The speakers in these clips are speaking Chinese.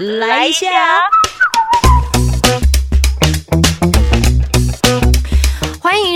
来一下。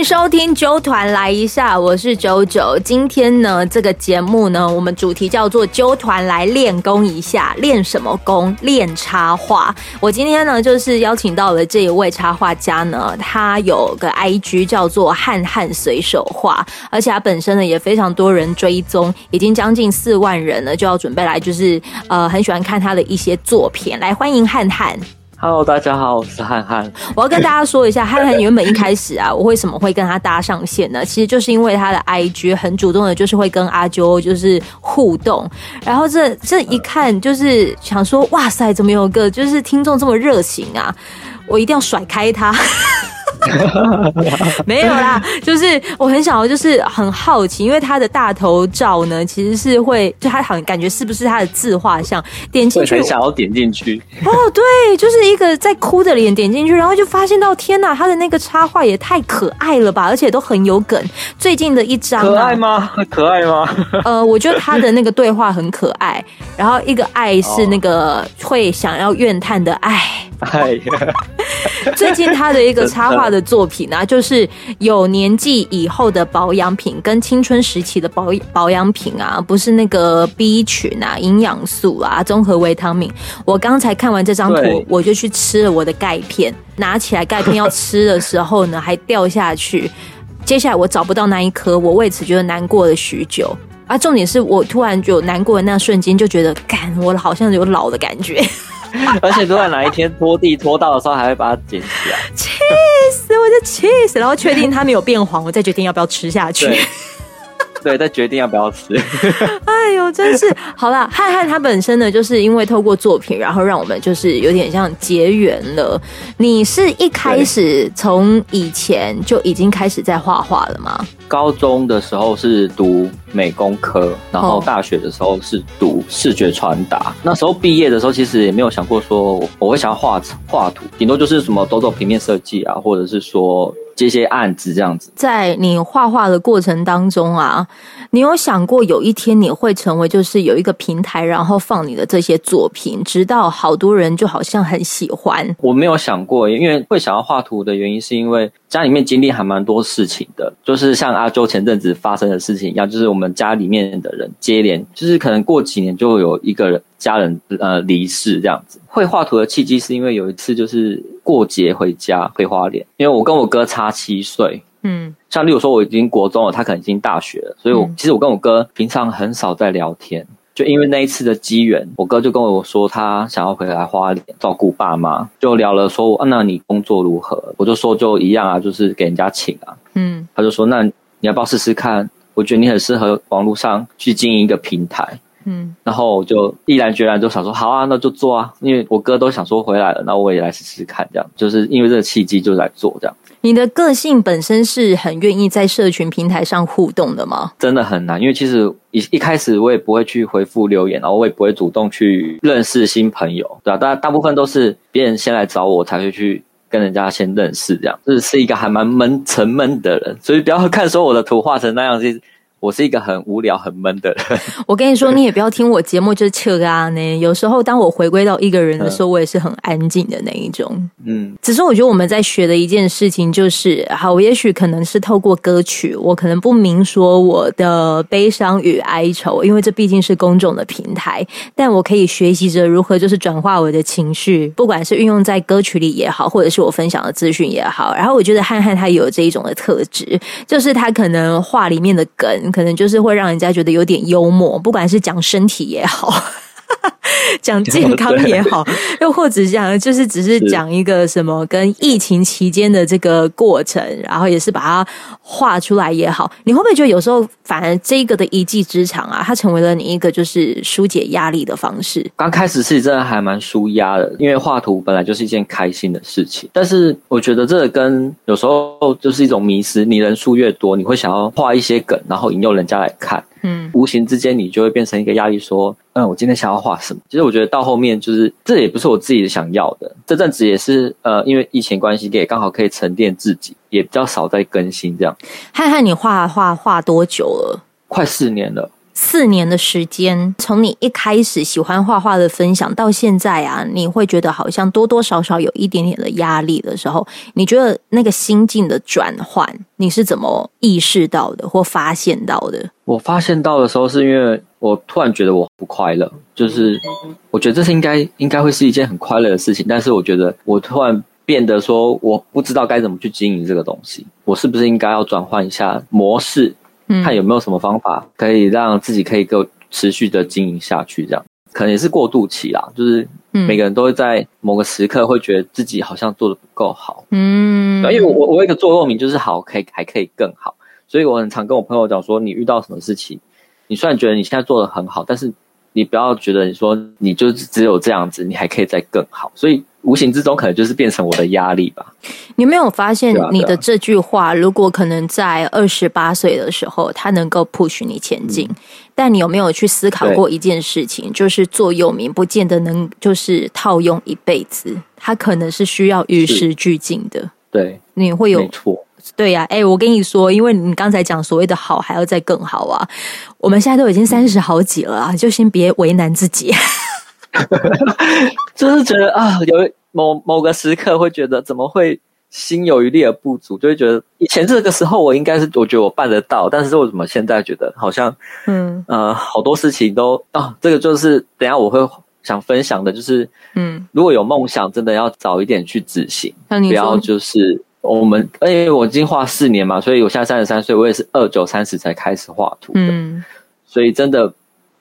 收听九团来一下，我是九九。今天呢，这个节目呢，我们主题叫做九团来练功一下，练什么功？练插画。我今天呢，就是邀请到了这一位插画家呢，他有个 IG 叫做汉汉随手画，而且他本身呢也非常多人追踪，已经将近四万人了，就要准备来就是呃很喜欢看他的一些作品，来欢迎汉汉。Hello，大家好，我是汉汉。我要跟大家说一下，汉汉原本一开始啊，我为什么会跟他搭上线呢？其实就是因为他的 IG 很主动的，就是会跟阿啾就是互动。然后这这一看，就是想说，哇塞，怎么有个就是听众这么热情啊？我一定要甩开他。没有啦，就是我很想要，就是很好奇，因为他的大头照呢，其实是会，就他好像感觉是不是他的自画像？点进去，想要点进去。哦，对，就是一个在哭的脸，点进去，然后就发现到，天哪，他的那个插画也太可爱了吧，而且都很有梗。最近的一张，可爱吗？可爱吗？呃，我觉得他的那个对话很可爱，然后一个爱是那个会想要怨叹的爱。哎呀，最近他的一个插画的作品呢，就是有年纪以后的保养品跟青春时期的保保养品啊，不是那个 B 群啊、营养素啊、综合维他命。我刚才看完这张图，我就去吃了我的钙片，拿起来钙片要吃的时候呢，还掉下去。接下来我找不到那一颗，我为此觉得难过了许久。啊，重点是我突然就难过的那瞬间，就觉得，干，我好像有老的感觉。而且如果哪一天拖地拖到的时候，还会把它捡起来，气死我，就气死！然后确定它没有变黄，我再决定要不要吃下去。对，再决定要不要吃。哎呦，真是好啦！汉汉他本身呢，就是因为透过作品，然后让我们就是有点像结缘了。你是一开始从以前就已经开始在画画了吗？高中的时候是读美工科，然后大学的时候是读视觉传达。那时候毕业的时候，其实也没有想过说我会想要画画图，顶多就是什么走走平面设计啊，或者是说。接些案子这样子，在你画画的过程当中啊，你有想过有一天你会成为就是有一个平台，然后放你的这些作品，直到好多人就好像很喜欢。我没有想过，因为会想要画图的原因，是因为家里面经历还蛮多事情的，就是像阿周前阵子发生的事情一样，就是我们家里面的人接连，就是可能过几年就会有一个人家人呃离世这样子。会画图的契机是因为有一次就是过节回家回花莲，因为我跟我哥差七岁，嗯，像例如说我已经国中了，他可能已经大学了，所以我其实我跟我哥平常很少在聊天，就因为那一次的机缘，我哥就跟我说他想要回来花莲照顾爸妈，就聊了说啊那你工作如何？我就说就一样啊，就是给人家请啊，嗯，他就说那你要不要试试看？我觉得你很适合网络上去经营一个平台。嗯，然后我就毅然决然就想说，好啊，那就做啊，因为我哥都想说回来了，那我也来试试看，这样就是因为这个契机就来做这样。你的个性本身是很愿意在社群平台上互动的吗？真的很难，因为其实一一开始我也不会去回复留言，然后我也不会主动去认识新朋友，对吧？大大部分都是别人先来找我，才会去跟人家先认识，这样。就是是一个还蛮闷沉闷的人，所以不要看说我的图画成那样子。我是一个很无聊、很闷的人。我跟你说，你也不要听我节目就是切啊呢。有时候，当我回归到一个人的时候，我也是很安静的那一种。嗯，只是我觉得我们在学的一件事情就是，好，也许可能是透过歌曲，我可能不明说我的悲伤与哀愁，因为这毕竟是公众的平台。但我可以学习着如何就是转化我的情绪，不管是运用在歌曲里也好，或者是我分享的资讯也好。然后我觉得汉汉他有这一种的特质，就是他可能话里面的梗。可能就是会让人家觉得有点幽默，不管是讲身体也好。讲 健康也好，又或者讲就是只是讲一个什么跟疫情期间的这个过程，然后也是把它画出来也好，你会不会觉得有时候反而这个的一技之长啊，它成为了你一个就是疏解压力的方式？刚开始是真的还蛮舒压的，因为画图本来就是一件开心的事情。但是我觉得这个跟有时候就是一种迷失，你人数越多，你会想要画一些梗，然后引诱人家来看。嗯，无形之间你就会变成一个压力，说，嗯，我今天想要画什么？其实我觉得到后面就是这也不是我自己想要的。这阵子也是，呃，因为疫情关系，也刚好可以沉淀自己，也比较少在更新这样。汉汉，你画画画多久了？快四年了。四年的时间，从你一开始喜欢画画的分享到现在啊，你会觉得好像多多少少有一点点的压力的时候，你觉得那个心境的转换，你是怎么意识到的或发现到的？我发现到的时候，是因为我突然觉得我不快乐，就是我觉得这是应该应该会是一件很快乐的事情，但是我觉得我突然变得说，我不知道该怎么去经营这个东西，我是不是应该要转换一下模式？看有没有什么方法可以让自己可以够持续的经营下去，这样。可能也是过渡期啦。就是每个人都会在某个时刻会觉得自己好像做的不够好，嗯，因为我我一个座右铭就是好可以还可以更好，所以我很常跟我朋友讲说，你遇到什么事情，你虽然觉得你现在做的很好，但是你不要觉得你说你就只有这样子，你还可以再更好，所以。无形之中，可能就是变成我的压力吧。你没有发现你的这句话，如果可能在二十八岁的时候，它能够 push 你前进，但你有没有去思考过一件事情？就是座右铭不见得能就是套用一辈子，它可能是需要与时俱进的。对，你会有错？对呀，哎，我跟你说，因为你刚才讲所谓的好，还要再更好啊。我们现在都已经三十好几了啊，就先别为难自己。就是觉得啊，有某某个时刻会觉得怎么会心有余力而不足，就会觉得以前这个时候我应该是我觉得我办得到，但是为什么现在觉得好像嗯。呃好多事情都啊，这个就是等下我会想分享的，就是嗯，如果有梦想，真的要早一点去执行，不要就是我们因为我已经画四年嘛，所以我现在三十三岁，我也是二九三十才开始画图的，所以真的。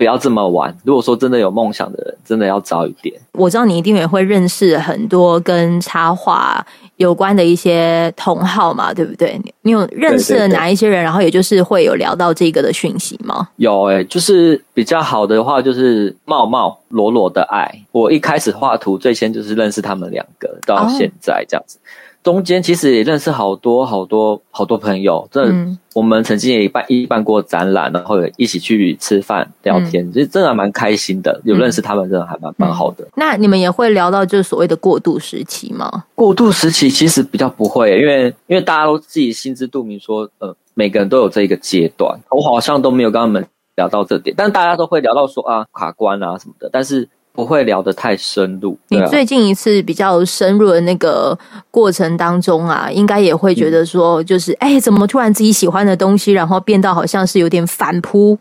不要这么晚。如果说真的有梦想的人，真的要早一点。我知道你一定也会认识很多跟插画有关的一些同好嘛，对不对？你有认识了哪一些人？然后也就是会有聊到这个的讯息吗？有诶，就是比较好的话，就是茂茂、罗罗的爱。我一开始画图，最先就是认识他们两个，到现在这样子。中间其实也认识好多好多好多朋友，这我们曾经也办一办过展览，然后一起去吃饭聊天，其实真的蛮开心的。有认识他们，真的还蛮蛮好的。那你们也会聊到就是所谓的过渡时期吗？过渡时期其实比较不会，因为因为大家都自己心知肚明，说呃每个人都有这一个阶段，我好像都没有跟他们聊到这点，但大家都会聊到说啊卡关啊什么的，但是。不会聊得太深入。你最近一次比较深入的那个过程当中啊，应该也会觉得说，就是哎，怎么突然自己喜欢的东西，然后变到好像是有点反扑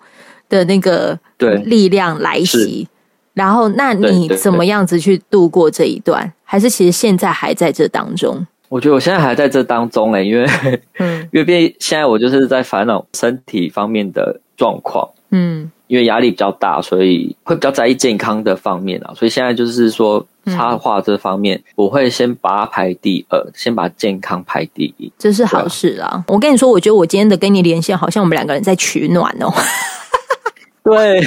的那个力量来袭。然后，那你怎么样子去度过这一段？还是其实现在还在这当中？我觉得我现在还在这当中哎，因为嗯，因为现在我就是在烦恼身体方面的状况，嗯。因为压力比较大，所以会比较在意健康的方面啊。所以现在就是说，插画这方面，我会先把它排第二，先把健康排第一，这是好事啊。我跟你说，我觉得我今天的跟你连线，好像我们两个人在取暖哦。对，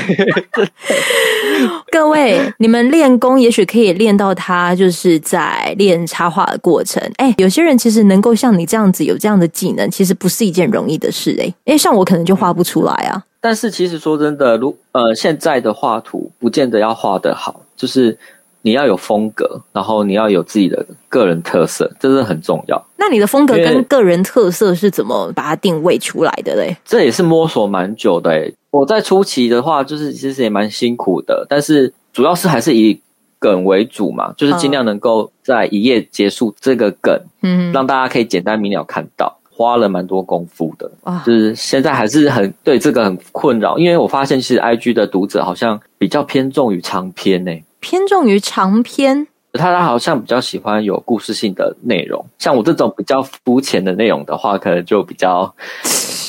各位，你们练功也许可以练到他就是在练插画的过程。哎，有些人其实能够像你这样子有这样的技能，其实不是一件容易的事。哎，因为像我可能就画不出来啊。但是其实说真的，如呃现在的画图不见得要画得好，就是你要有风格，然后你要有自己的个人特色，这是很重要。那你的风格跟个人特色是怎么把它定位出来的嘞？这也是摸索蛮久的。我在初期的话，就是其实也蛮辛苦的，但是主要是还是以梗为主嘛，就是尽量能够在一页结束这个梗，嗯，让大家可以简单明了看到。花了蛮多功夫的，就是现在还是很对这个很困扰，因为我发现其实 I G 的读者好像比较偏重于长篇呢，偏重于长篇，他他好像比较喜欢有故事性的内容，像我这种比较肤浅的内容的话，可能就比较。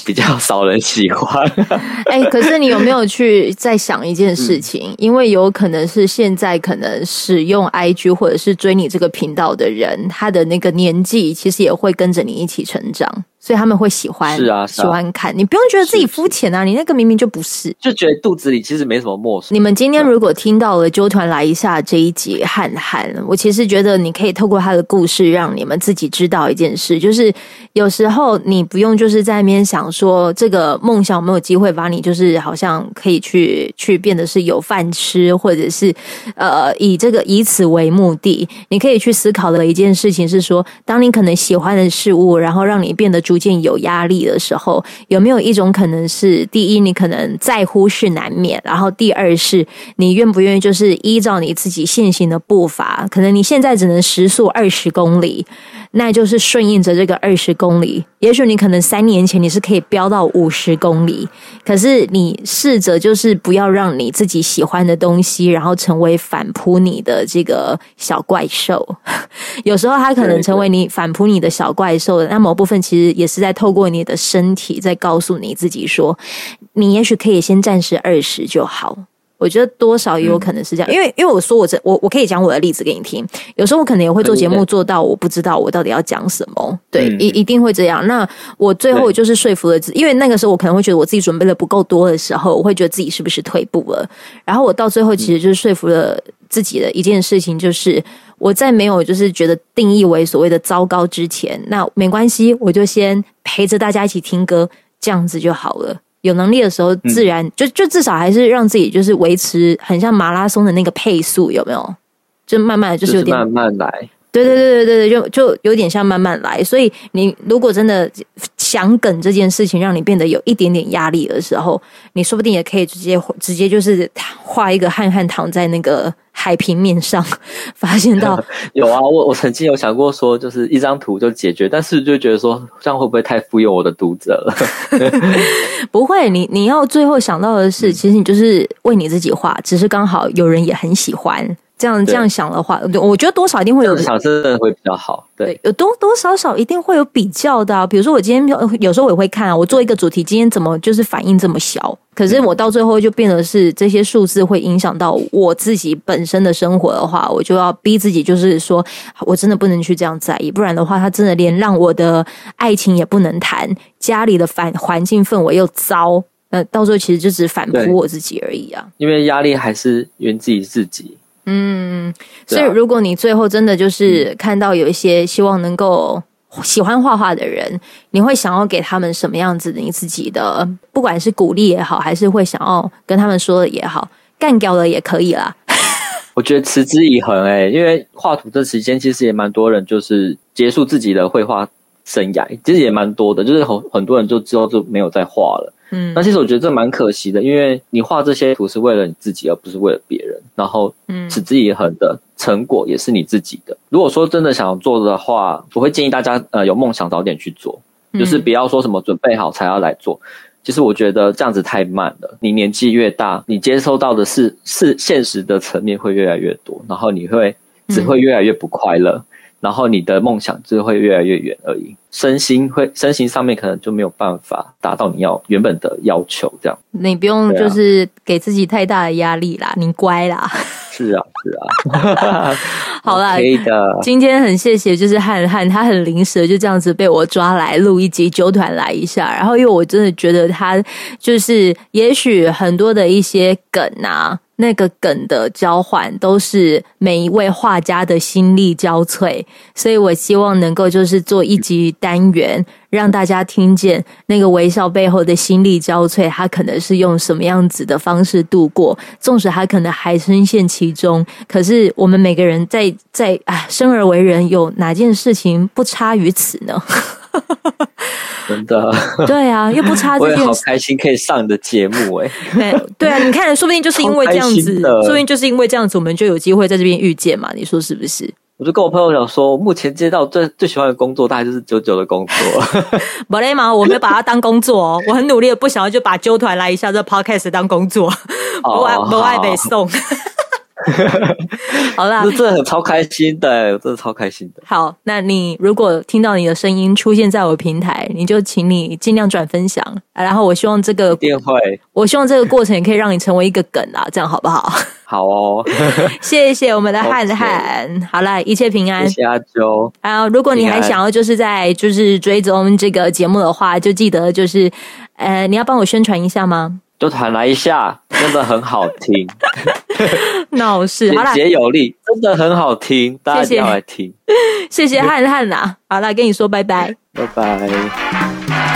比较少人喜欢，哎，可是你有没有去在想一件事情？因为有可能是现在可能使用 IG 或者是追你这个频道的人，他的那个年纪其实也会跟着你一起成长。所以他们会喜欢，是啊，喜欢看。你不用觉得自己肤浅啊，你那个明明就不是，就觉得肚子里其实没什么墨水。你们今天如果听到了纠团来一下这一集，汉汉，我其实觉得你可以透过他的故事，让你们自己知道一件事，就是有时候你不用就是在那边想说这个梦想有没有机会把你就是好像可以去 去变得是有饭吃，或者是呃以这个以此为目的，你可以去思考的一件事情是说，当你可能喜欢的事物，然后让你变得主。逐渐有压力的时候，有没有一种可能是，第一，你可能在乎是难免，然后第二是，你愿不愿意就是依照你自己现行的步伐，可能你现在只能时速二十公里。那就是顺应着这个二十公里，也许你可能三年前你是可以飙到五十公里，可是你试着就是不要让你自己喜欢的东西，然后成为反扑你的这个小怪兽。有时候它可能成为你反扑你的小怪兽的那某部分，其实也是在透过你的身体在告诉你自己说，你也许可以先暂时二十就好。我觉得多少也有可能是这样，因为因为我说我这我我可以讲我的例子给你听。有时候我可能也会做节目做到我不知道我到底要讲什么，对，一一定会这样。那我最后就是说服了自，因为那个时候我可能会觉得我自己准备的不够多的时候，我会觉得自己是不是退步了。然后我到最后其实就是说服了自己的一件事情，就是我在没有就是觉得定义为所谓的糟糕之前，那没关系，我就先陪着大家一起听歌，这样子就好了。有能力的时候，自然就就至少还是让自己就是维持很像马拉松的那个配速，有没有？就慢慢的就是有点慢慢来。对对对对对对，就就有点像慢慢来。所以你如果真的想梗这件事情让你变得有一点点压力的时候，你说不定也可以直接直接就是画一个汉汉躺在那个海平面上，发现到 有啊。我我曾经有想过说，就是一张图就解决，但是就觉得说这样会不会太敷衍我的读者了？不会，你你要最后想到的是，其实你就是为你自己画，只是刚好有人也很喜欢。这样这样想的话，我觉得多少一定会有想真的会比较好。对，有多多少少一定会有比较的。比如说，我今天有有时候我也会看啊，我做一个主题，今天怎么就是反应这么小？可是我到最后就变得是这些数字会影响到我自己本身的生活的话，我就要逼自己，就是说我真的不能去这样在意，不然的话，他真的连让我的爱情也不能谈，家里的反环境氛围又糟，那到时候其实就只反扑我自己而已啊。因为压力还是源自于自己。嗯，所以如果你最后真的就是看到有一些希望能够喜欢画画的人，你会想要给他们什么样子的你自己的，不管是鼓励也好，还是会想要跟他们说的也好，干掉了也可以啦。我觉得持之以恒哎，因为画图这时间其实也蛮多人就是结束自己的绘画生涯，其实也蛮多的，就是很很多人就之后就没有再画了。嗯，那其实我觉得这蛮可惜的，因为你画这些图是为了你自己，而不是为了别人。然后，嗯，持之以恒的成果也是你自己的。如果说真的想做的话，我会建议大家，呃，有梦想早点去做，就是不要说什么准备好才要来做。其实我觉得这样子太慢了。你年纪越大，你接收到的是是现实的层面会越来越多，然后你会只会越来越不快乐。然后你的梦想就会越来越远而已，身心会身心上面可能就没有办法达到你要原本的要求，这样。你不用就是给自己太大的压力啦，你乖啦。是啊，是啊。好啦，可以的。今天很谢谢，就是汉汉他很临时就这样子被我抓来录一集九团来一下，然后因为我真的觉得他就是也许很多的一些梗啊。那个梗的交换都是每一位画家的心力交瘁，所以我希望能够就是做一集单元，让大家听见那个微笑背后的心力交瘁，他可能是用什么样子的方式度过，纵使他可能还深陷其中，可是我们每个人在在啊生而为人，有哪件事情不差于此呢？真的，对啊，又不差 这件事。好开心可以上你的节目哎！对对啊，你看，说不定就是因为这样子，说不定就是因为这样子，我们就有机会在这边遇见嘛？你说是不是？我就跟我朋友讲说，目前接到最最喜欢的工作，大概就是九九的工作。不累吗？我没有把它当工作哦，我很努力的，不想要就把揪团来一下这 podcast 当工作，不爱不爱被送。好啦，这很超开心的，真的超开心的。好，那你如果听到你的声音出现在我平台，你就请你尽量转分享，然后我希望这个电会，我希望这个过程也可以让你成为一个梗啊，这样好不好？好哦，谢谢我们的 汉汉。好了，一切平安。谢谢阿周。啊，如果你还想要就是在就是追踪这个节目的话，就记得就是呃，你要帮我宣传一下吗？就弹来一下，真的很好听。闹事，简洁有力，真的很好听，大家要来听。谢谢汉汉啊，好啦，跟你说拜拜，拜拜。